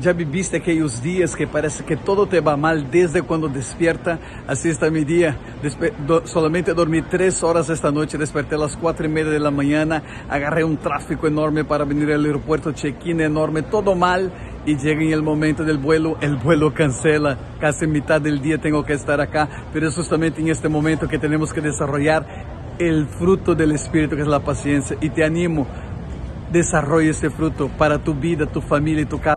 Ya viviste aquellos días que parece que todo te va mal desde cuando despierta. Así está mi día. Despe do solamente dormí tres horas esta noche. Desperté a las cuatro y media de la mañana. Agarré un tráfico enorme para venir al aeropuerto. Check-in enorme. Todo mal. Y llega en el momento del vuelo. El vuelo cancela. Casi mitad del día tengo que estar acá. Pero es justamente en este momento que tenemos que desarrollar el fruto del Espíritu, que es la paciencia. Y te animo. Desarrolla este fruto para tu vida, tu familia y tu casa.